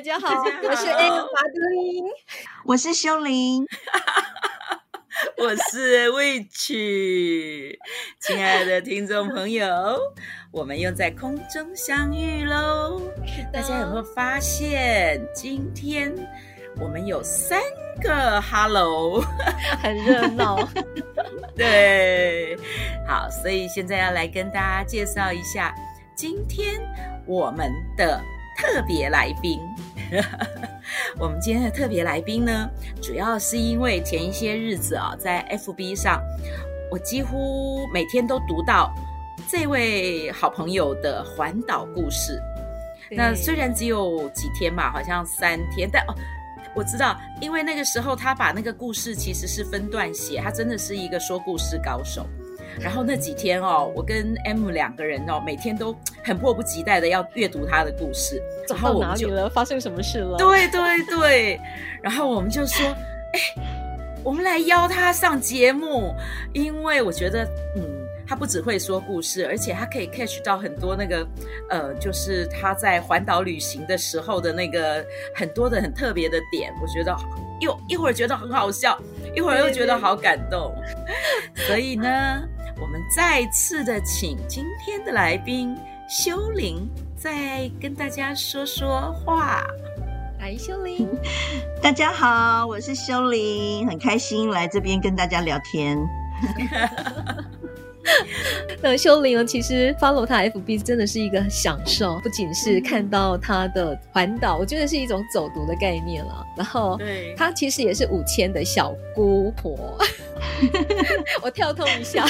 大家好，我是 M 华德琳，我是修玲。我是 Witch，亲爱的听众朋友，我们又在空中相遇喽！大家有没有发现，今天我们有三个 Hello，很热闹。对，好，所以现在要来跟大家介绍一下今天我们的特别来宾。我们今天的特别来宾呢，主要是因为前一些日子啊，在 FB 上，我几乎每天都读到这位好朋友的环岛故事。那虽然只有几天嘛，好像三天，但哦，我知道，因为那个时候他把那个故事其实是分段写，他真的是一个说故事高手。然后那几天哦，我跟 M 两个人哦，每天都很迫不及待的要阅读他的故事。走到哪里了？发生什么事了？对对对。然后我们就说，哎，我们来邀他上节目，因为我觉得，嗯，他不只会说故事，而且他可以 catch 到很多那个，呃，就是他在环岛旅行的时候的那个很多的很特别的点。我觉得又一会儿觉得很好笑，一会儿又觉得好感动。所以呢。我们再次的请今天的来宾修玲再跟大家说说话。来，修玲，大家好，我是修玲，很开心来这边跟大家聊天。那修玲其实 follow 他 FB 真的是一个享受，不仅是看到他的环岛，我觉得是一种走读的概念了。然后，对，他其实也是五千的小姑婆。我跳痛一下，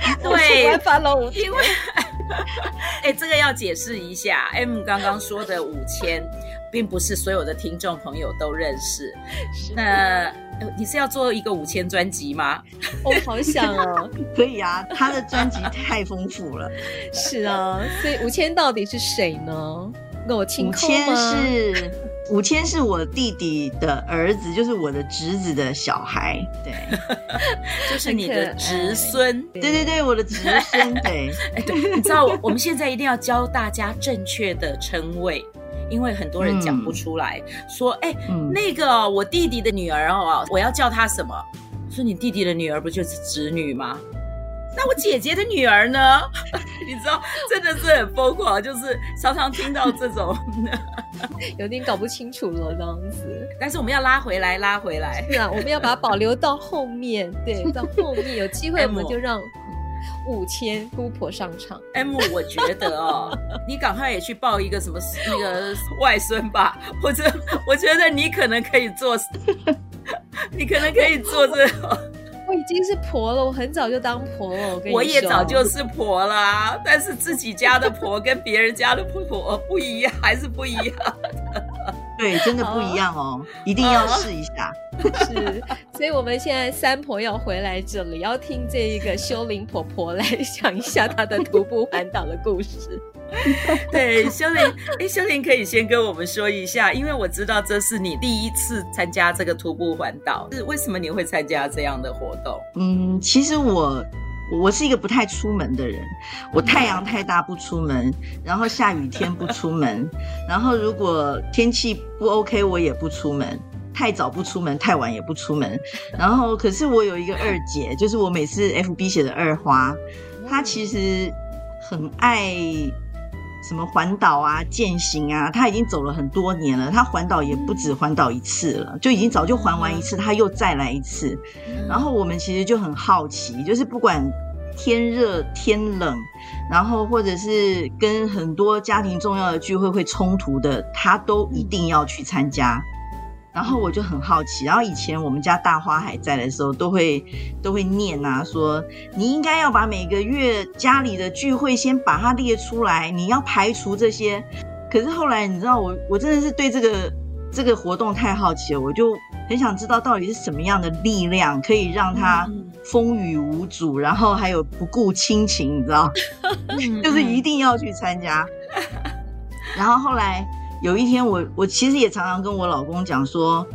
对，因为，哎，这个要解释一下，M 刚刚说的五千，并不是所有的听众朋友都认识。那你是要做一个五千专辑吗？我好想哦，可以啊，他的专辑太丰富了。是啊，所以五千到底是谁呢？那我亲口吗？五千是。五千是我弟弟的儿子，就是我的侄子的小孩，对，就是你的侄孙，对对对，我的侄孙，对，哎对，你知道我我们现在一定要教大家正确的称谓，因为很多人讲不出来，嗯、说哎、欸嗯、那个我弟弟的女儿哦，我要叫她什么？说你弟弟的女儿不就是侄女吗？那我姐姐的女儿呢？你知道，真的是很疯狂，就是常常听到这种，有点搞不清楚了这样子。但是我们要拉回来，拉回来。是啊，我们要把它保留到后面，对，到后面有机会我们就让五千姑婆上场。M，我觉得哦，你赶快也去抱一个什么那个外孙吧，或者我觉得你可能可以做，你可能可以做这个。我已经是婆了，我很早就当婆了。我跟你说，我也早就是婆了，但是自己家的婆跟别人家的婆不一样，还是不一样。对，真的不一样哦，哦一定要试一下。是，所以我们现在三婆要回来这里，要听这一个修灵婆婆来 讲一下她的徒步环岛的故事。对，修玲，哎，修玲可以先跟我们说一下，因为我知道这是你第一次参加这个徒步环岛，是为什么你会参加这样的活动？嗯，其实我我是一个不太出门的人，我太阳太大不出门，然后下雨天不出门，然后如果天气不 OK 我也不出门，太早不出门，太晚也不出门。然后可是我有一个二姐，就是我每次 FB 写的二花，她其实很爱。什么环岛啊、践行啊，他已经走了很多年了。他环岛也不止环岛一次了，就已经早就环完一次，他又再来一次。然后我们其实就很好奇，就是不管天热天冷，然后或者是跟很多家庭重要的聚会会冲突的，他都一定要去参加。然后我就很好奇，然后以前我们家大花还在的时候，都会都会念啊，说你应该要把每个月家里的聚会先把它列出来，你要排除这些。可是后来你知道我，我真的是对这个这个活动太好奇了，我就很想知道到底是什么样的力量可以让它风雨无阻，然后还有不顾亲情，你知道，就是一定要去参加。然后后来有一天我，我我其实也常常跟我老公讲说，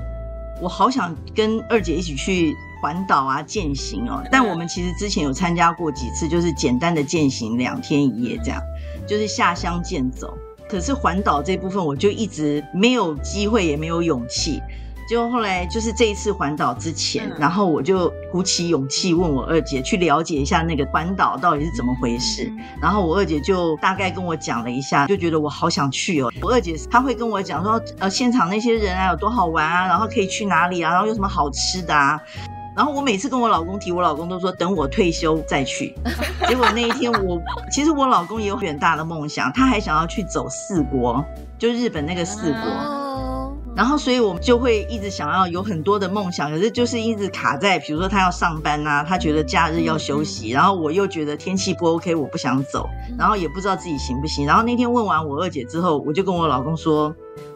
我好想跟二姐一起去环岛啊，践行哦。但我们其实之前有参加过几次，就是简单的践行两天一夜这样，就是下乡健走。可是环岛这部分，我就一直没有机会，也没有勇气。就后来就是这一次环岛之前，嗯、然后我就鼓起勇气问我二姐去了解一下那个环岛到底是怎么回事。嗯、然后我二姐就大概跟我讲了一下，就觉得我好想去哦。我二姐她会跟我讲说，呃，现场那些人啊有多好玩啊，然后可以去哪里啊，然后有什么好吃的啊。然后我每次跟我老公提，我老公都说等我退休再去。结果那一天我，我其实我老公也有远大的梦想，他还想要去走四国，就日本那个四国。哦。然后所以我们就会一直想要有很多的梦想，可是就是一直卡在，比如说他要上班啊，他觉得假日要休息，然后我又觉得天气不 OK，我不想走，然后也不知道自己行不行。然后那天问完我二姐之后，我就跟我老公说，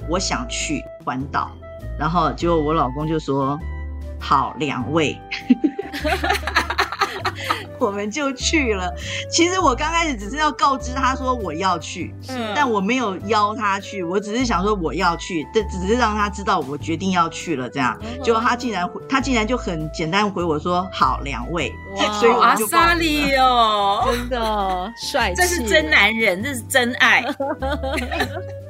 我想去环岛，然后结果我老公就说。好，两位，我们就去了。其实我刚开始只是要告知他说我要去，嗯、但我没有邀他去，我只是想说我要去，这只是让他知道我决定要去了。这样，嗯、结果他竟然他竟然就很简单回我说好，两位。哇 所以我就阿莎力哦，真的帅气，这是真男人，这是真爱。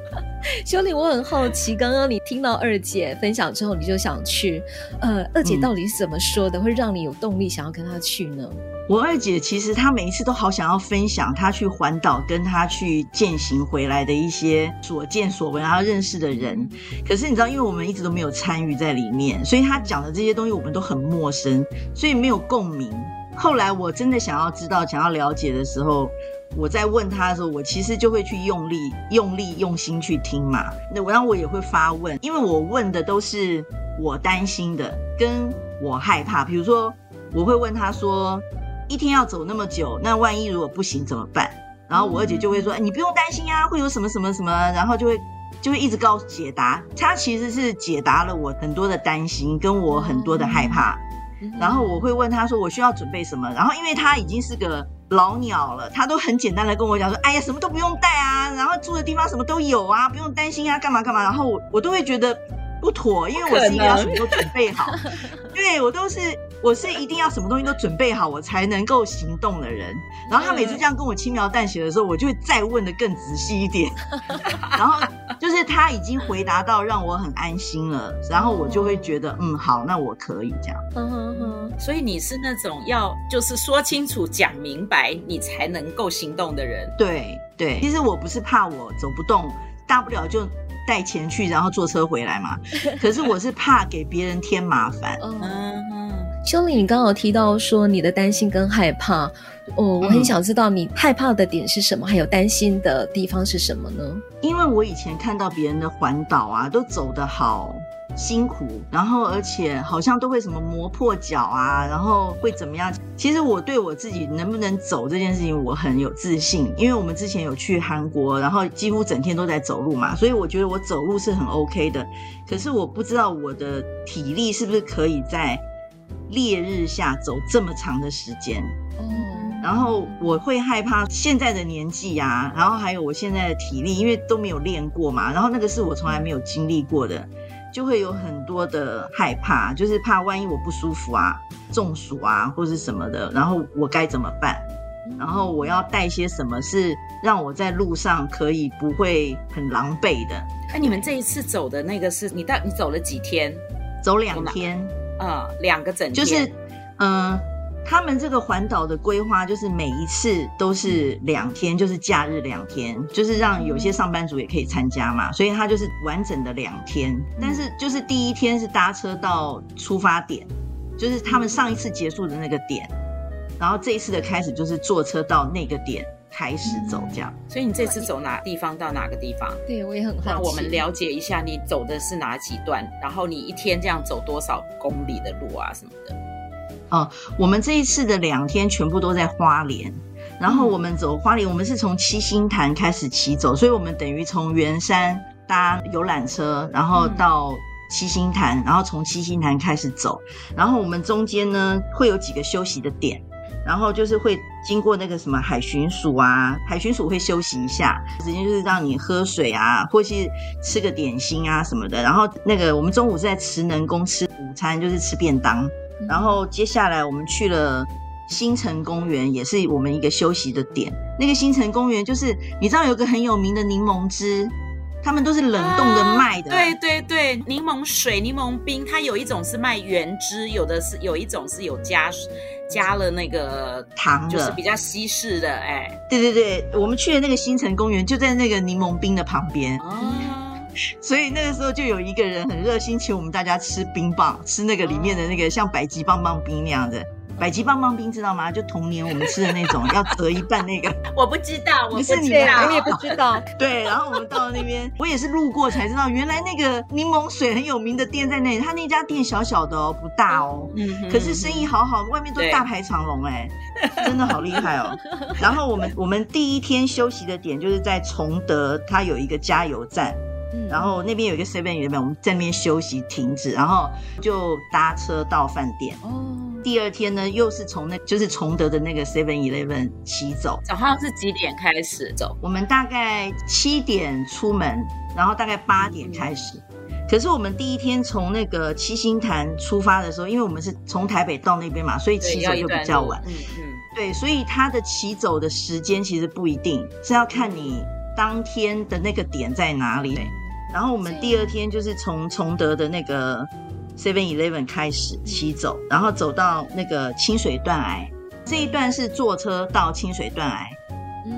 修玲，我很好奇，刚刚你听到二姐分享之后，你就想去。呃，二姐到底是怎么说的，嗯、会让你有动力想要跟她去呢？我二姐其实她每一次都好想要分享她去环岛跟她去践行回来的一些所见所闻，然后认识的人。可是你知道，因为我们一直都没有参与在里面，所以她讲的这些东西我们都很陌生，所以没有共鸣。后来我真的想要知道、想要了解的时候。我在问他的时候，我其实就会去用力、用力、用心去听嘛。那我然后我也会发问，因为我问的都是我担心的，跟我害怕。比如说，我会问他说：“一天要走那么久，那万一如果不行怎么办？”然后我二姐就会说：“哎，你不用担心啊，会有什么什么什么。”然后就会就会一直告诉解答。他其实是解答了我很多的担心，跟我很多的害怕。然后我会问他说：“我需要准备什么？”然后因为他已经是个。老鸟了，他都很简单的跟我讲说，哎呀，什么都不用带啊，然后住的地方什么都有啊，不用担心啊，干嘛干嘛，然后我我都会觉得不妥，因为我是一个要什么都准备好，对，我都是我是一定要什么东西都准备好，我才能够行动的人。然后他每次这样跟我轻描淡写的时候，我就会再问的更仔细一点，然后就是他已经回答到让我很安心了，然后我就会觉得嗯好，那我可以这样。嗯哼哼，所以你是那种要就是说清楚讲明白你才能够行动的人。对对，其实我不是怕我走不动，大不了就带钱去，然后坐车回来嘛。可是我是怕给别人添麻烦。嗯哼，修理，你刚好提到说你的担心跟害怕。哦，我很想知道你害怕的点是什么，还有担心的地方是什么呢？因为我以前看到别人的环岛啊，都走得好辛苦，然后而且好像都会什么磨破脚啊，然后会怎么样？其实我对我自己能不能走这件事情，我很有自信，因为我们之前有去韩国，然后几乎整天都在走路嘛，所以我觉得我走路是很 OK 的。可是我不知道我的体力是不是可以在烈日下走这么长的时间。然后我会害怕现在的年纪啊，然后还有我现在的体力，因为都没有练过嘛。然后那个是我从来没有经历过的，就会有很多的害怕，就是怕万一我不舒服啊、中暑啊或是什么的，然后我该怎么办？然后我要带些什么是让我在路上可以不会很狼狈的？哎，你们这一次走的那个是你到你走了几天？走两天，啊、嗯，两个整天，就是嗯。呃他们这个环岛的规划就是每一次都是两天，就是假日两天，就是让有些上班族也可以参加嘛，所以他就是完整的两天。但是就是第一天是搭车到出发点，就是他们上一次结束的那个点，然后这一次的开始就是坐车到那个点开始走这样。所以你这次走哪地方到哪个地方？对，我也很好奇。那我们了解一下你走的是哪几段，然后你一天这样走多少公里的路啊什么的。哦，我们这一次的两天全部都在花莲，然后我们走花莲，我们是从七星潭开始骑走，所以我们等于从圆山搭游览车，然后到七星潭，然后从七星潭开始走，然后我们中间呢会有几个休息的点，然后就是会经过那个什么海巡署啊，海巡署会休息一下，直接就是让你喝水啊，或是吃个点心啊什么的。然后那个我们中午是在慈能宫吃午餐，就是吃便当。然后接下来我们去了新城公园，也是我们一个休息的点。那个新城公园就是你知道有个很有名的柠檬汁。他们都是冷冻的卖的，啊，对对对，柠檬水、柠檬冰，它有一种是卖原汁，有的是有一种是有加加了那个糖，就是比较西式的，哎，对对对，我们去的那个新城公园就在那个柠檬冰的旁边，哦，所以那个时候就有一个人很热心请我们大家吃冰棒，吃那个里面的那个像百吉棒棒冰那样的。百吉棒棒冰知道吗？就童年我们吃的那种，要折一半那个。我不知道，我不是你我也不知道。对，然后我们到了那边，我也是路过才知道，原来那个柠檬水很有名的店在那里。他那家店小小的哦，不大哦，嗯，可是生意好好，外面都大排长龙哎，真的好厉害哦。然后我们我们第一天休息的点就是在崇德，它有一个加油站，然后那边有一个 seven eleven，我们在那边休息停止，然后就搭车到饭店。哦。第二天呢，又是从那就是崇德的那个 Seven Eleven 骑走。早上是几点开始走？我们大概七点出门，然后大概八点开始。嗯、可是我们第一天从那个七星潭出发的时候，因为我们是从台北到那边嘛，所以骑走就比较晚。嗯嗯，对，所以它的骑走的时间其实不一定，是要看你当天的那个点在哪里。然后我们第二天就是从崇德的那个。Seven Eleven 开始骑走，然后走到那个清水断崖，这一段是坐车到清水断崖，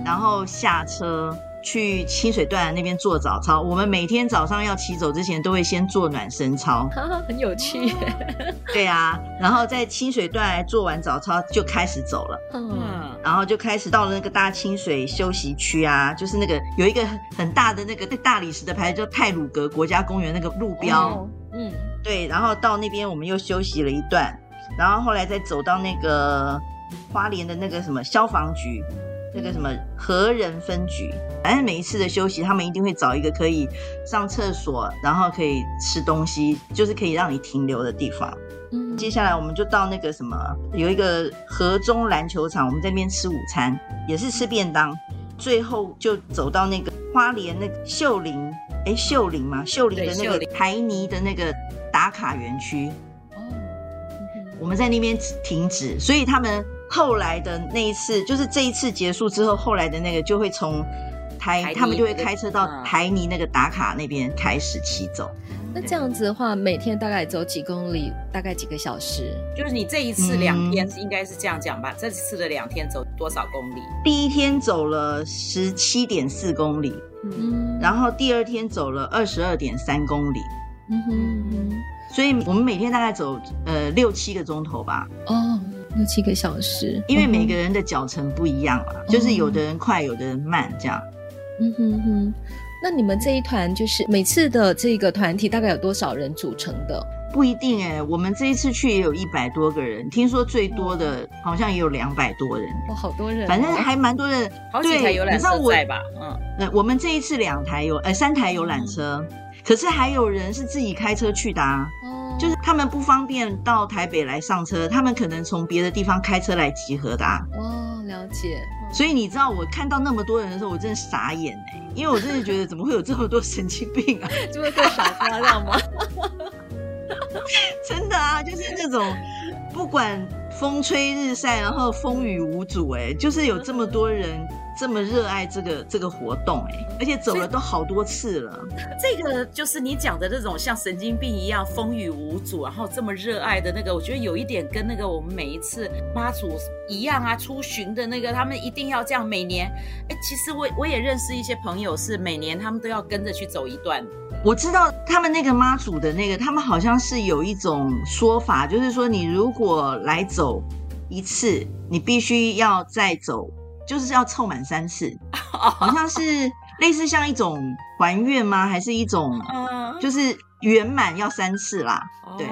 然后下车去清水断崖那边做早操。我们每天早上要骑走之前，都会先做暖身操，很有趣。对啊，然后在清水断崖做完早操就开始走了，嗯，然后就开始到了那个大清水休息区啊，就是那个有一个很大的那个大理石的牌子，叫泰鲁格国家公园那个路标，嗯。对，然后到那边我们又休息了一段，然后后来再走到那个花莲的那个什么消防局，那个什么和人分局，反正每一次的休息，他们一定会找一个可以上厕所，然后可以吃东西，就是可以让你停留的地方。嗯，接下来我们就到那个什么，有一个河中篮球场，我们在那边吃午餐，也是吃便当，最后就走到那个花莲那个秀林，哎，秀林嘛，秀林的那个台泥的那个。打卡园区，哦，我们在那边停止，所以他们后来的那一次，就是这一次结束之后，后来的那个就会从台，台他们就会开车到台泥那个打卡那边开始骑走。那这样子的话，每天大概走几公里，大概几个小时？就是你这一次两天应该是这样讲吧？嗯、这次的两天走多少公里？第一天走了十七点四公里，嗯，然后第二天走了二十二点三公里。嗯哼，嗯哼，所以我们每天大概走呃六七个钟头吧。哦，六七个小时。因为每个人的脚程不一样嘛，嗯、就是有的人快，有的人慢，这样。嗯哼哼。那你们这一团就是每次的这个团体大概有多少人组成的？不一定哎、欸，我们这一次去也有一百多个人，听说最多的好像也有两百多人。哇，好多人、哦！反正还蛮多人。好几台游览车在吧？嗯，那我们这一次两台有呃三台游览车。嗯可是还有人是自己开车去的啊，哦，就是他们不方便到台北来上车，他们可能从别的地方开车来集合的啊。哦，了解。所以你知道我看到那么多人的时候，我真的傻眼哎，因为我真的觉得怎么会有这么多神经病啊？就会更傻瓜，知道吗？真的啊，就是那种不管风吹日晒，然后风雨无阻，哎，就是有这么多人。这么热爱这个这个活动哎、欸，而且走了都好多次了。这个就是你讲的那种像神经病一样风雨无阻，然后这么热爱的那个，我觉得有一点跟那个我们每一次妈祖一样啊，出巡的那个，他们一定要这样每年。哎，其实我我也认识一些朋友，是每年他们都要跟着去走一段。我知道他们那个妈祖的那个，他们好像是有一种说法，就是说你如果来走一次，你必须要再走。就是要凑满三次，好像是类似像一种还愿吗？还是一种，就是圆满要三次啦。对，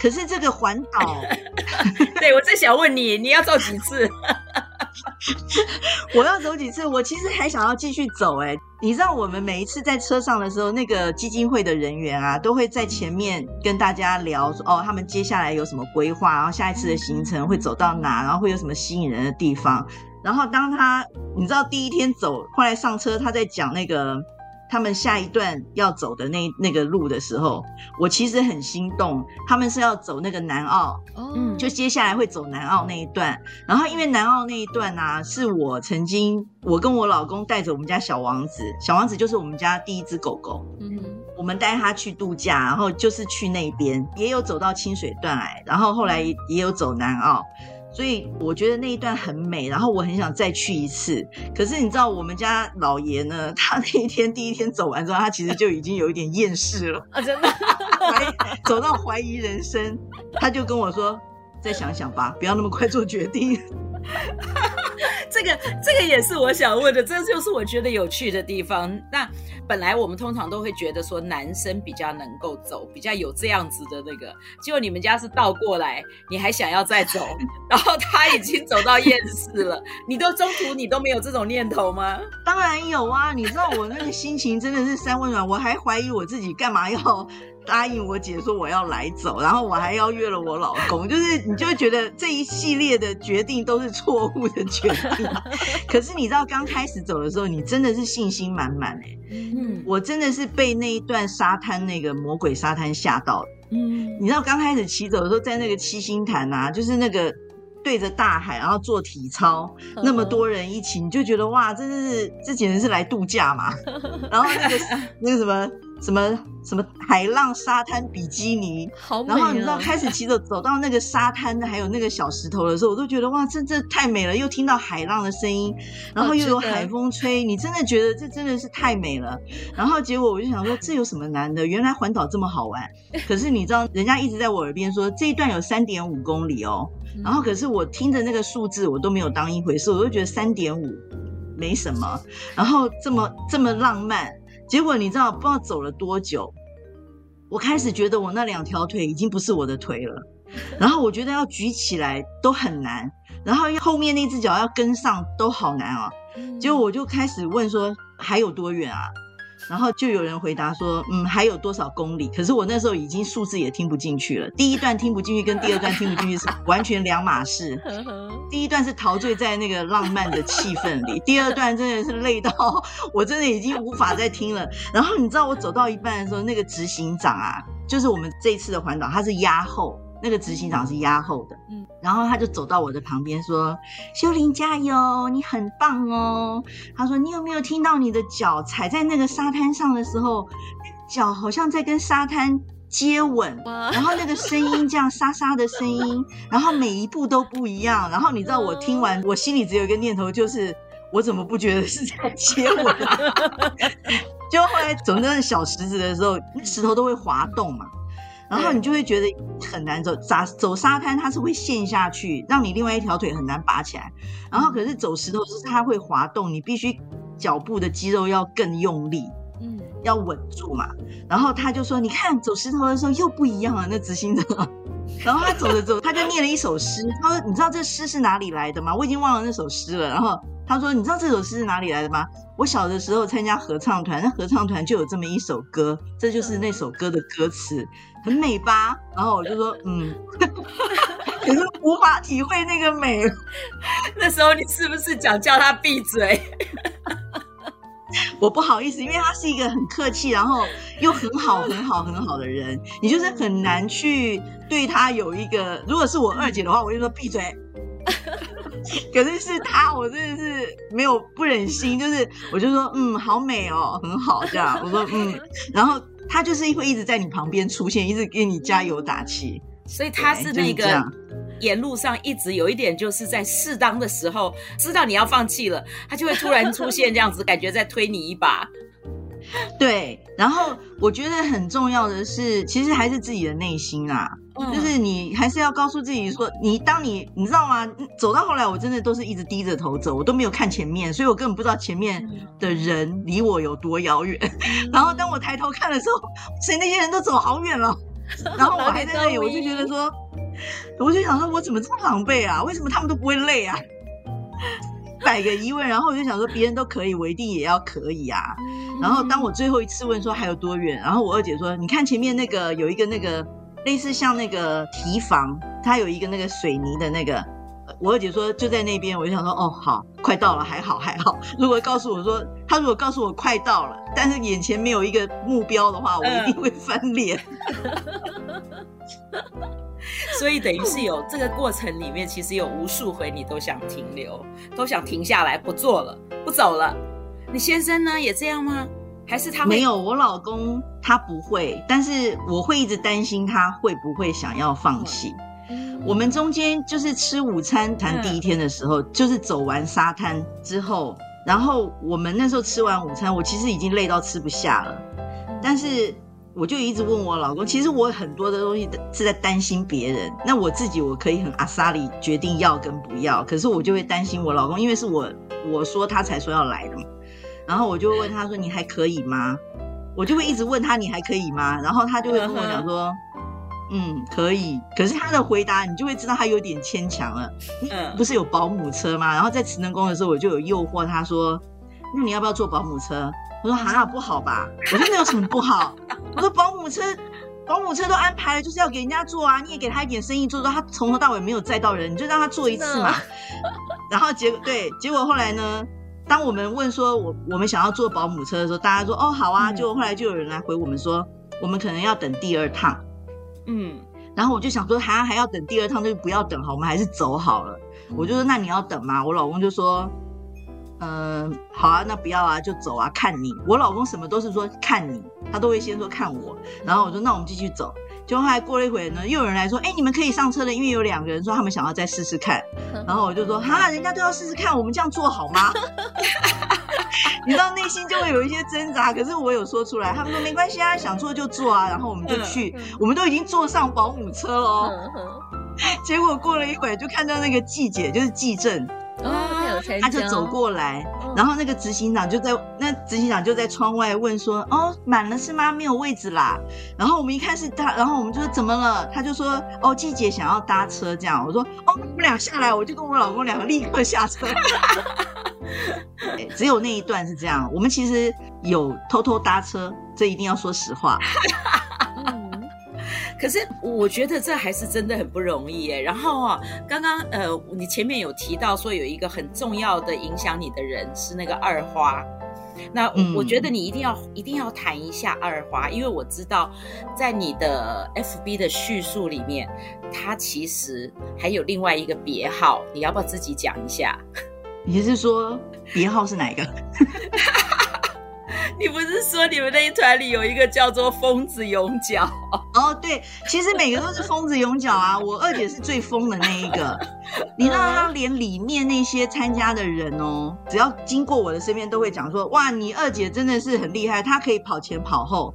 可是这个环岛，对，我正想问你，你要走几次？我要走几次？我其实还想要继续走哎、欸。你知道我们每一次在车上的时候，那个基金会的人员啊，都会在前面跟大家聊说，哦，他们接下来有什么规划，然后下一次的行程会走到哪，然后会有什么吸引人的地方。然后当他，你知道第一天走，后来上车，他在讲那个。他们下一段要走的那那个路的时候，我其实很心动。他们是要走那个南澳，嗯，就接下来会走南澳那一段。然后因为南澳那一段呢、啊，是我曾经我跟我老公带着我们家小王子，小王子就是我们家第一只狗狗，嗯，我们带他去度假，然后就是去那边，也有走到清水断崖，然后后来也有走南澳。所以我觉得那一段很美，然后我很想再去一次。可是你知道我们家老爷呢？他那一天第一天走完之后，他其实就已经有一点厌世了啊，真的，怀走到怀疑人生，他就跟我说：“再想想吧，不要那么快做决定。”这个这个也是我想问的，这就是我觉得有趣的地方。那。本来我们通常都会觉得说男生比较能够走，比较有这样子的那个，结果你们家是倒过来，你还想要再走，然后他已经走到厌世了，你都中途你都没有这种念头吗？当然有啊，你知道我那个心情真的是三温暖，我还怀疑我自己干嘛要。答应我姐说我要来走，然后我还邀约了我老公，就是你就会觉得这一系列的决定都是错误的决定。可是你知道刚开始走的时候，你真的是信心满满哎，嗯，我真的是被那一段沙滩那个魔鬼沙滩吓到了。嗯，你知道刚开始骑走的时候，在那个七星潭啊，就是那个对着大海，然后做体操，那么多人一起，你就觉得哇，真的是这简直是来度假嘛。然后那个那个什么。什么什么海浪沙滩比基尼，好美啊，然后你知道开始骑着走到那个沙滩还有那个小石头的时候，我都觉得哇，这这太美了！又听到海浪的声音，然后又有海风吹，你真的觉得这真的是太美了。然后结果我就想说，这有什么难的？原来环岛这么好玩。可是你知道，人家一直在我耳边说这一段有三点五公里哦。然后可是我听着那个数字，我都没有当一回事，我都觉得三点五没什么。然后这么这么浪漫。结果你知道，不知道走了多久，我开始觉得我那两条腿已经不是我的腿了，然后我觉得要举起来都很难，然后后面那只脚要跟上都好难啊。结果我就开始问说，还有多远啊？然后就有人回答说，嗯，还有多少公里？可是我那时候已经数字也听不进去了。第一段听不进去，跟第二段听不进去是完全两码事。第一段是陶醉在那个浪漫的气氛里，第二段真的是累到我真的已经无法再听了。然后你知道我走到一半的时候，那个执行长啊，就是我们这一次的环岛，他是压后。那个执行长是压后的，嗯，然后他就走到我的旁边说：“秀玲加油，你很棒哦。”他说：“你有没有听到你的脚踩在那个沙滩上的时候，脚好像在跟沙滩接吻，然后那个声音这样沙沙的声音，然后每一步都不一样。然后你知道我听完，我心里只有一个念头，就是我怎么不觉得是在接吻啊？就后来走那个小石子的时候，那石头都会滑动嘛。”然后你就会觉得很难走，沙走沙滩它是会陷下去，让你另外一条腿很难拔起来。然后可是走石头是它会滑动，你必须脚步的肌肉要更用力，嗯，要稳住嘛。然后他就说：“你看走石头的时候又不一样了。”那执行者，然后他走着走，他就念了一首诗。他说：“你知道这诗是哪里来的吗？我已经忘了那首诗了。”然后他说：“你知道这首诗是哪里来的吗？我小的时候参加合唱团，那合唱团就有这么一首歌，这就是那首歌的歌词。”很美吧？然后我就说，嗯，可是无法体会那个美。那时候你是不是讲叫他闭嘴？我不好意思，因为他是一个很客气，然后又很好、很好、很好的人，你就是很难去对他有一个。如果是我二姐的话，我就说闭嘴。可是是他，我真的是没有不忍心，就是我就说，嗯，好美哦，很好这样。我说，嗯，然后。他就是会一直在你旁边出现，一直给你加油打气，所以他是那个沿路上一直有一点，就是在适当的时候知道你要放弃了，他就会突然出现这样子，感觉在推你一把。对，然后我觉得很重要的是，其实还是自己的内心啊，嗯、就是你还是要告诉自己说，你当你你知道吗？走到后来，我真的都是一直低着头走，我都没有看前面，所以我根本不知道前面的人离我有多遥远。嗯、然后当我抬头看的时候，所以那些人都走好远了，然后我还在那里，我就觉得说，我就想说，我怎么这么狼狈啊？为什么他们都不会累啊？百个疑问，然后我就想说，别人都可以，我一定也要可以啊。然后当我最后一次问说还有多远，然后我二姐说，你看前面那个有一个那个类似像那个提防，它有一个那个水泥的那个。我二姐说就在那边，我就想说哦，好，快到了，还好还好。如果告诉我说他如果告诉我快到了，但是眼前没有一个目标的话，我一定会翻脸。所以等于是有这个过程里面，其实有无数回你都想停留，都想停下来不做了，不走了。你先生呢也这样吗？还是他没有？我老公他不会，但是我会一直担心他会不会想要放弃。我们中间就是吃午餐谈第一天的时候，嗯、就是走完沙滩之后，然后我们那时候吃完午餐，我其实已经累到吃不下了，但是我就一直问我老公，其实我很多的东西是在担心别人，那我自己我可以很阿莎里决定要跟不要，可是我就会担心我老公，因为是我我说他才说要来的嘛，然后我就问他说，你还可以吗？我就会一直问他，你还可以吗？然后他就会跟我讲说。嗯，可以。可是他的回答，你就会知道他有点牵强了。你不是有保姆车吗？然后在慈能宫的时候，我就有诱惑他说：“那你要不要坐保姆车？”我说：“哈，不好吧？”我说：“那有什么不好？”我说：“保姆车，保姆车都安排了，就是要给人家坐啊。你也给他一点生意做做。他从头到尾没有载到人，你就让他坐一次嘛。然后结果对，结果后来呢？当我们问说我我们想要坐保姆车的时候，大家说：“哦，好啊。”就后来就有人来回我们说：“我们可能要等第二趟。”嗯，然后我就想说，还还要等第二趟，就不要等好，我们还是走好了。我就说，那你要等吗？我老公就说，嗯、呃，好啊，那不要啊，就走啊，看你。我老公什么都是说看你，他都会先说看我。然后我说，那我们继续走。就后来过了一会呢，又有人来说，哎，你们可以上车了，因为有两个人说他们想要再试试看。然后我就说，哈，人家都要试试看，我们这样做好吗？你知道内心就会有一些挣扎，可是我有说出来，他们说没关系啊，想做就做啊，然后我们就去，我们都已经坐上保姆车了哦。结果过了一会，就看到那个季姐，就是季正。他就走过来，然后那个执行长就在那执行长就在窗外问说：“哦，满了是吗？没有位置啦。”然后我们一看是他，然后我们就说：“怎么了？”他就说：“哦，季姐想要搭车。”这样我说：“哦，我们俩下来。”我就跟我老公两个立刻下车。只有那一段是这样，我们其实有偷偷搭车，这一定要说实话。可是我觉得这还是真的很不容易耶。然后啊，刚刚呃，你前面有提到说有一个很重要的影响你的人是那个二花，那我，觉得你一定要一定要谈一下二花，因为我知道在你的 FB 的叙述里面，他其实还有另外一个别号，你要不要自己讲一下？你是说别号是哪一个？你不是说你们那一团里有一个叫做疯子勇角？哦，对，其实每个都是疯子勇角啊。我二姐是最疯的那一个，你知道，她连里面那些参加的人哦，只要经过我的身边，都会讲说：哇，你二姐真的是很厉害，她可以跑前跑后。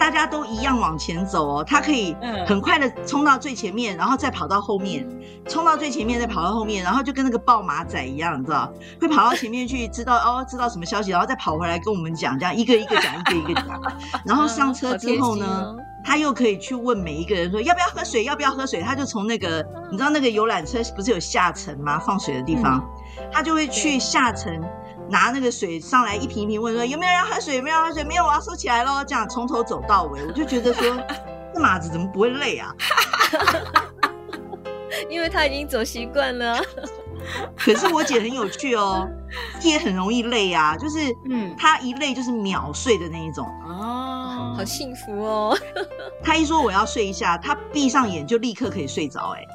大家都一样往前走哦，他可以很快的冲到最前面，然后再跑到后面，冲到最前面再跑到后面，然后就跟那个报马仔一样，你知道，会跑到前面去知道哦，知道什么消息，然后再跑回来跟我们讲，这样一个一个讲，一个一个讲。然后上车之后呢，哦、他又可以去问每一个人说要不要喝水，要不要喝水，他就从那个你知道那个游览车不是有下沉吗？放水的地方，他就会去下层。拿那个水上来一瓶一瓶问说有没有人要喝水？有没有人要喝水？没有，我要收起来喽。这样从头走到尾，我就觉得说 这马子怎么不会累啊？因为他已经走习惯了。可是我姐很有趣哦，也很容易累啊，就是嗯，她一累就是秒睡的那一种哦，好幸福哦。她一说我要睡一下，她闭上眼就立刻可以睡着，哎，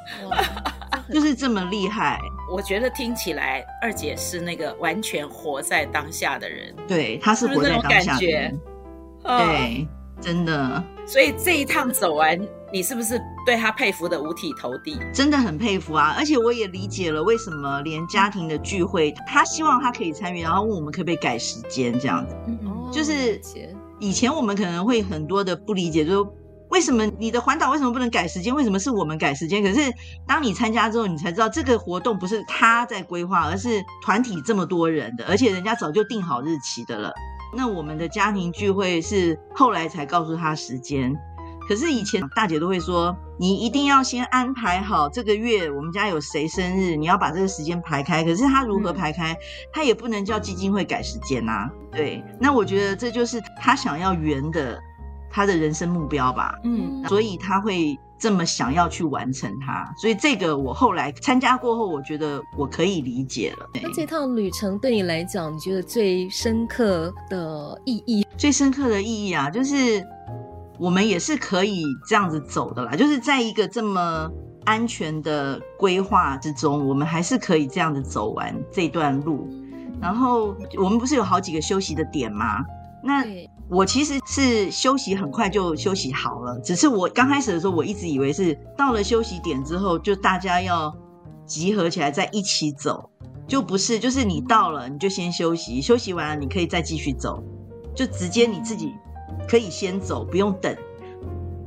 就是这么厉害。我觉得听起来二姐是那个完全活在当下的人，对，她是活在当下的人，对，真的。所以这一趟走完，你是不是对她佩服的五体投地？真的很佩服啊！而且我也理解了为什么连家庭的聚会，她希望她可以参与，然后问我们可不可以改时间这样子。嗯，就是以前我们可能会很多的不理解，就是。为什么你的环岛为什么不能改时间？为什么是我们改时间？可是当你参加之后，你才知道这个活动不是他在规划，而是团体这么多人的，而且人家早就定好日期的了。那我们的家庭聚会是后来才告诉他时间，可是以前大姐都会说，你一定要先安排好这个月我们家有谁生日，你要把这个时间排开。可是他如何排开，他也不能叫基金会改时间呐、啊。对，那我觉得这就是他想要圆的她的人生目标吧。嗯，所以他会这么想要去完成它。所以这个我后来参加过后，我觉得我可以理解了。那这趟旅程对你来讲，你觉得最深刻的意义？最深刻的意义啊，就是。我们也是可以这样子走的啦，就是在一个这么安全的规划之中，我们还是可以这样子走完这段路。然后我们不是有好几个休息的点吗？那我其实是休息很快就休息好了，只是我刚开始的时候，我一直以为是到了休息点之后，就大家要集合起来再一起走，就不是，就是你到了你就先休息，休息完了你可以再继续走，就直接你自己。可以先走，不用等。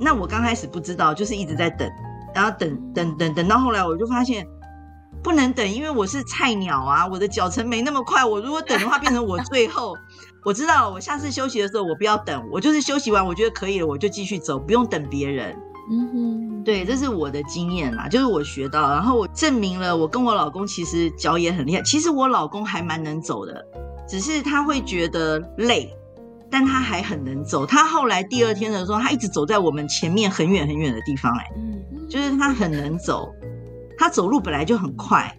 那我刚开始不知道，就是一直在等，然后等等等等到后来，我就发现不能等，因为我是菜鸟啊，我的脚程没那么快。我如果等的话，变成我最后。我知道，我下次休息的时候，我不要等，我就是休息完，我觉得可以了，我就继续走，不用等别人。嗯哼，对，这是我的经验啦，就是我学到，然后我证明了，我跟我老公其实脚也很厉害。其实我老公还蛮能走的，只是他会觉得累。但他还很能走，他后来第二天的时候，他一直走在我们前面很远很远的地方，哎，就是他很能走，他走路本来就很快，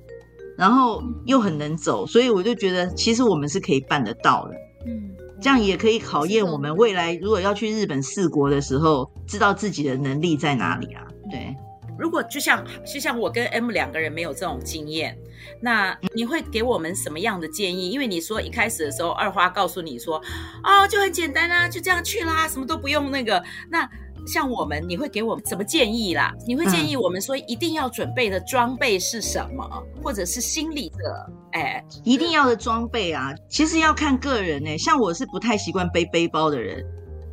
然后又很能走，所以我就觉得其实我们是可以办得到的，嗯，这样也可以考验我们未来如果要去日本四国的时候，知道自己的能力在哪里啊，对。如果就像就像我跟 M 两个人没有这种经验，那你会给我们什么样的建议？因为你说一开始的时候，二花告诉你说，哦，就很简单啊，就这样去啦，什么都不用那个。那像我们，你会给我们什么建议啦？你会建议我们说一定要准备的装备是什么，或者是心理的？哎，一定要的装备啊，其实要看个人呢、欸。像我是不太习惯背背包的人。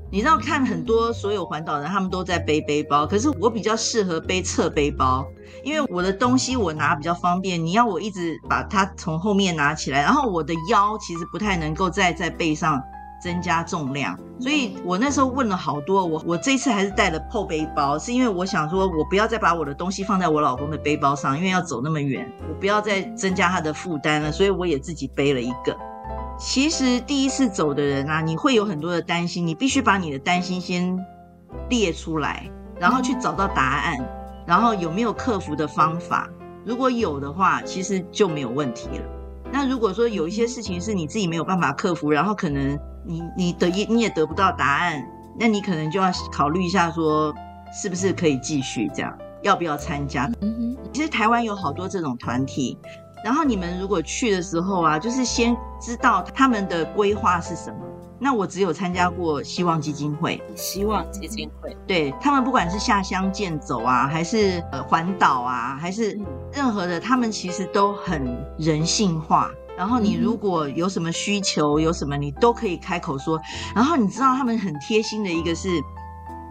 你知道看很多所有环岛人，他们都在背背包，可是我比较适合背侧背包，因为我的东西我拿比较方便。你要我一直把它从后面拿起来，然后我的腰其实不太能够再在背上增加重量，所以我那时候问了好多。我我这次还是带了破背包，是因为我想说我不要再把我的东西放在我老公的背包上，因为要走那么远，我不要再增加他的负担了，所以我也自己背了一个。其实第一次走的人啊，你会有很多的担心，你必须把你的担心先列出来，然后去找到答案，然后有没有克服的方法？如果有的话，其实就没有问题了。那如果说有一些事情是你自己没有办法克服，然后可能你你得你也得不到答案，那你可能就要考虑一下，说是不是可以继续这样，要不要参加？其实台湾有好多这种团体。然后你们如果去的时候啊，就是先知道他们的规划是什么。那我只有参加过希望基金会，希望基金会，对，他们不管是下乡健走啊，还是呃环岛啊，还是任何的，他们其实都很人性化。然后你如果有什么需求，有什么你都可以开口说。然后你知道他们很贴心的一个是。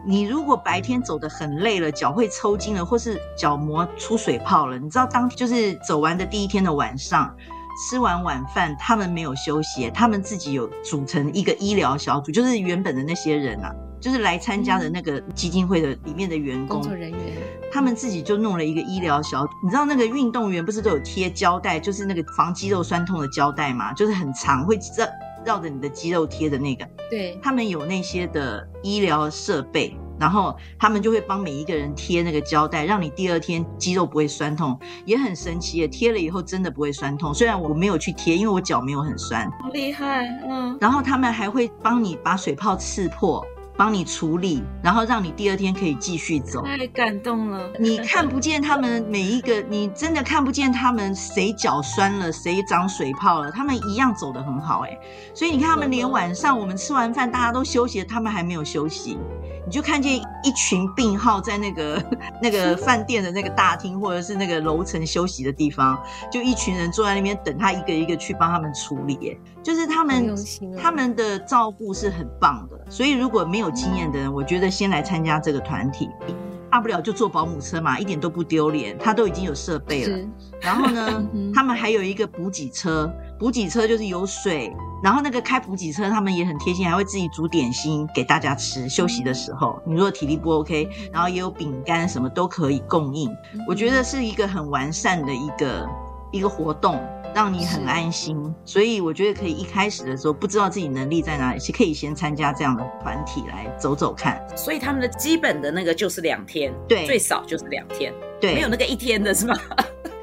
你如果白天走得很累了，脚会抽筋了，或是脚膜出水泡了，你知道当就是走完的第一天的晚上，吃完晚饭，他们没有休息，他们自己有组成一个医疗小组，就是原本的那些人啊，就是来参加的那个基金会的里面的员工、工作人员，他们自己就弄了一个医疗小组。你知道那个运动员不是都有贴胶带，就是那个防肌肉酸痛的胶带嘛？就是很长，会绕。绕着你的肌肉贴的那个，对，他们有那些的医疗设备，然后他们就会帮每一个人贴那个胶带，让你第二天肌肉不会酸痛，也很神奇耶，贴了以后真的不会酸痛。虽然我没有去贴，因为我脚没有很酸。好厉害，嗯。然后他们还会帮你把水泡刺破。帮你处理，然后让你第二天可以继续走。太感动了！你看不见他们每一个，你真的看不见他们谁脚酸了，谁长水泡了，他们一样走得很好哎。所以你看，他们连晚上我们吃完饭大家都休息，他们还没有休息。你就看见一群病号在那个 那个饭店的那个大厅，或者是那个楼层休息的地方，就一群人坐在那边等他一个一个去帮他们处理。就是他们他们的照顾是很棒的。所以如果没有经验的人，我觉得先来参加这个团体，大不了就坐保姆车嘛，一点都不丢脸。他都已经有设备了。然后呢，他们还有一个补给车，补给车就是有水。然后那个开补给车，他们也很贴心，还会自己煮点心给大家吃。休息的时候，你如果体力不 OK，然后也有饼干什么都可以供应。我觉得是一个很完善的一个一个活动，让你很安心。所以我觉得可以一开始的时候不知道自己能力在哪里，是可以先参加这样的团体来走走看。所以他们的基本的那个就是两天，对，最少就是两天，对，没有那个一天的是吗？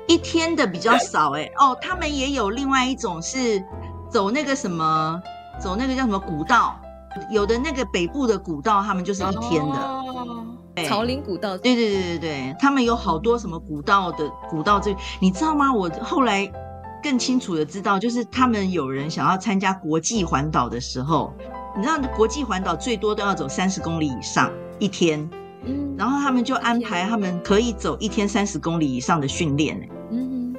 一天的比较少哎、欸、哦，他们也有另外一种是。走那个什么，走那个叫什么古道，有的那个北部的古道，他们就是一天的。哦，草林古道。对对对对对，他们有好多什么古道的古道，这你知道吗？我后来更清楚的知道，就是他们有人想要参加国际环岛的时候，你知道国际环岛最多都要走三十公里以上一天，嗯，然后他们就安排他们可以走一天三十公里以上的训练，嗯。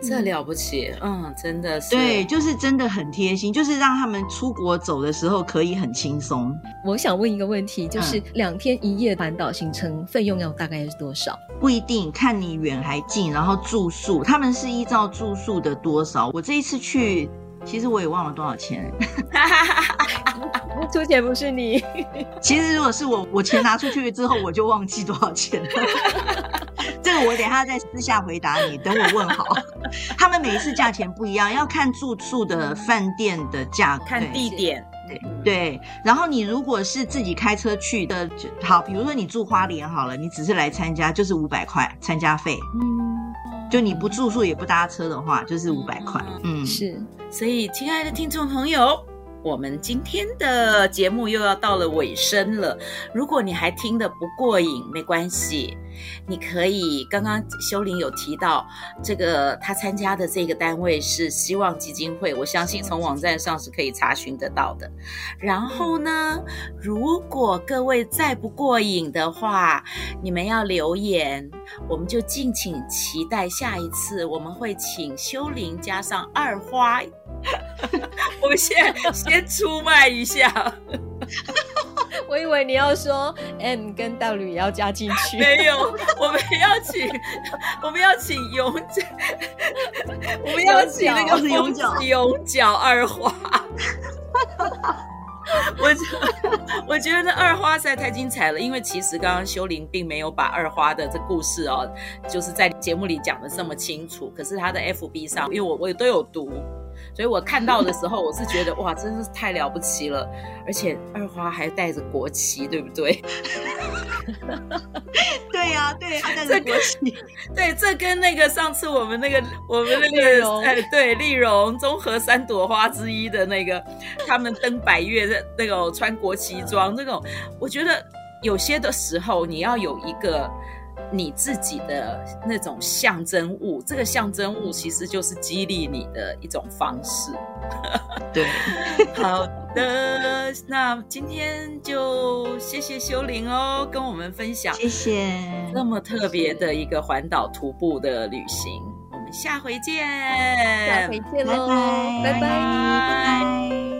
这了不起，嗯，真的是，对，就是真的很贴心，就是让他们出国走的时候可以很轻松。我想问一个问题，就是两天一夜环岛行程费用要大概是多少？不一定，看你远还近，然后住宿，他们是依照住宿的多少。我这一次去，其实我也忘了多少钱。出钱不是你，其实如果是我，我钱拿出去之后，我就忘记多少钱了。这个我等一下再私下回答你，等我问好。他们每一次价钱不一样，要看住宿的饭店的价格，看地点。对对，然后你如果是自己开车去的，好，比如说你住花莲好了，你只是来参加，就是五百块参加费。嗯，就你不住宿也不搭车的话，就是五百块。嗯，是。所以，亲爱的听众朋友。我们今天的节目又要到了尾声了。如果你还听得不过瘾，没关系，你可以刚刚修林有提到这个，他参加的这个单位是希望基金会，我相信从网站上是可以查询得到的。然后呢，如果各位再不过瘾的话，你们要留言，我们就敬请期待下一次，我们会请修林加上二花。我们先先出卖一下，我以为你要说 M 跟 W 也要加进去，没有，我们要请我们要请永角，我们要请那个永角永角二花。我觉我觉得那二花实在太精彩了，因为其实刚刚修玲并没有把二花的这故事哦，就是在节目里讲的这么清楚，可是他的 FB 上，因为我我也都有读。所以我看到的时候，我是觉得哇，真的是太了不起了，而且二花还带着国旗，对不对？对呀、啊，对，他带着国旗。对，这跟那个上次我们那个我们那个哎，对，丽蓉综合三朵花之一的那个，他们登百越的那个穿国旗装，这种我觉得有些的时候你要有一个。你自己的那种象征物，这个象征物其实就是激励你的一种方式。对，好的，那今天就谢谢修玲哦，跟我们分享，谢谢。那么特别的一个环岛徒步的旅行，我们下回见，下回见喽，拜拜，拜拜。